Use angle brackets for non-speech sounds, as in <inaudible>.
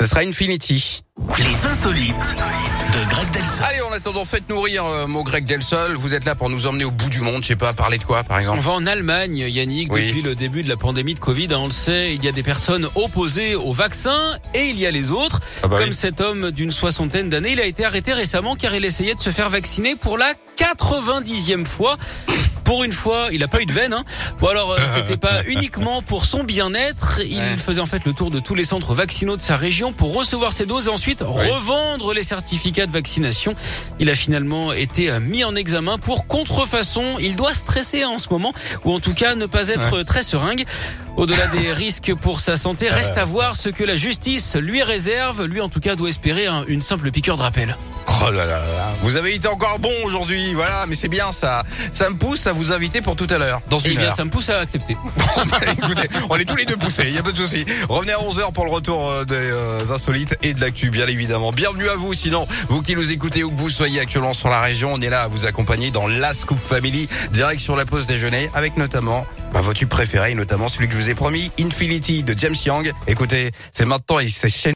Ce sera Infinity. Les insolites de Greg Delsol. Allez, en attendant, faites-nous rire, euh, mon Greg Delsol. Vous êtes là pour nous emmener au bout du monde. Je sais pas, parler de quoi, par On exemple va en Allemagne, Yannick, Oui. depuis le début de la pandémie de Covid. hein, on le sait, il y a des personnes opposées au vaccin et il y a les autres. Ah bah Comme oui. cet homme d'une soixantaine d'années, il a été arrêté récemment car il essayait de se faire vacciner pour la 90e fois. Pour une fois, il a pas eu de veine. Hein. Bon alors, euh, c'était pas <laughs> uniquement pour son bien-être. Il Ouais. faisait en fait le tour de tous les centres vaccinaux de sa région pour recevoir ses doses et ensuite revendre les certificats de vaccination. Il a finalement été euh, mis en examen pour contrefaçon. Il doit stresser en ce moment, ou en tout cas ne pas être très seringue. Au-delà des <laughs> risques pour sa santé, reste à voir ce que la justice lui réserve. Lui, en tout cas, doit espérer hein, une simple piqûre de rappel. Oh là là là. Vous avez été encore bon aujourd'hui. Voilà, mais c'est bien ça. Ça me pousse à vous inviter pour tout à l'heure. Dans Et une bien, heure. ça me pousse à accepter. <laughs> Écoutez, on est tous les deux poussés, il y a pas de souci. Revenez à 11h pour le retour euh, des euh, insolites et de l'actu, bien évidemment. Bienvenue à vous, sinon, vous qui nous écoutez où que vous soyez actuellement sur la région, on est là à vous accompagner dans la Scoop Family, direct sur la pause déjeuner, avec notamment bah, vos tubes préférés, notamment celui que je vous ai promis, Infinity de James Young. Écoutez, c'est maintenant et c'est chaîne.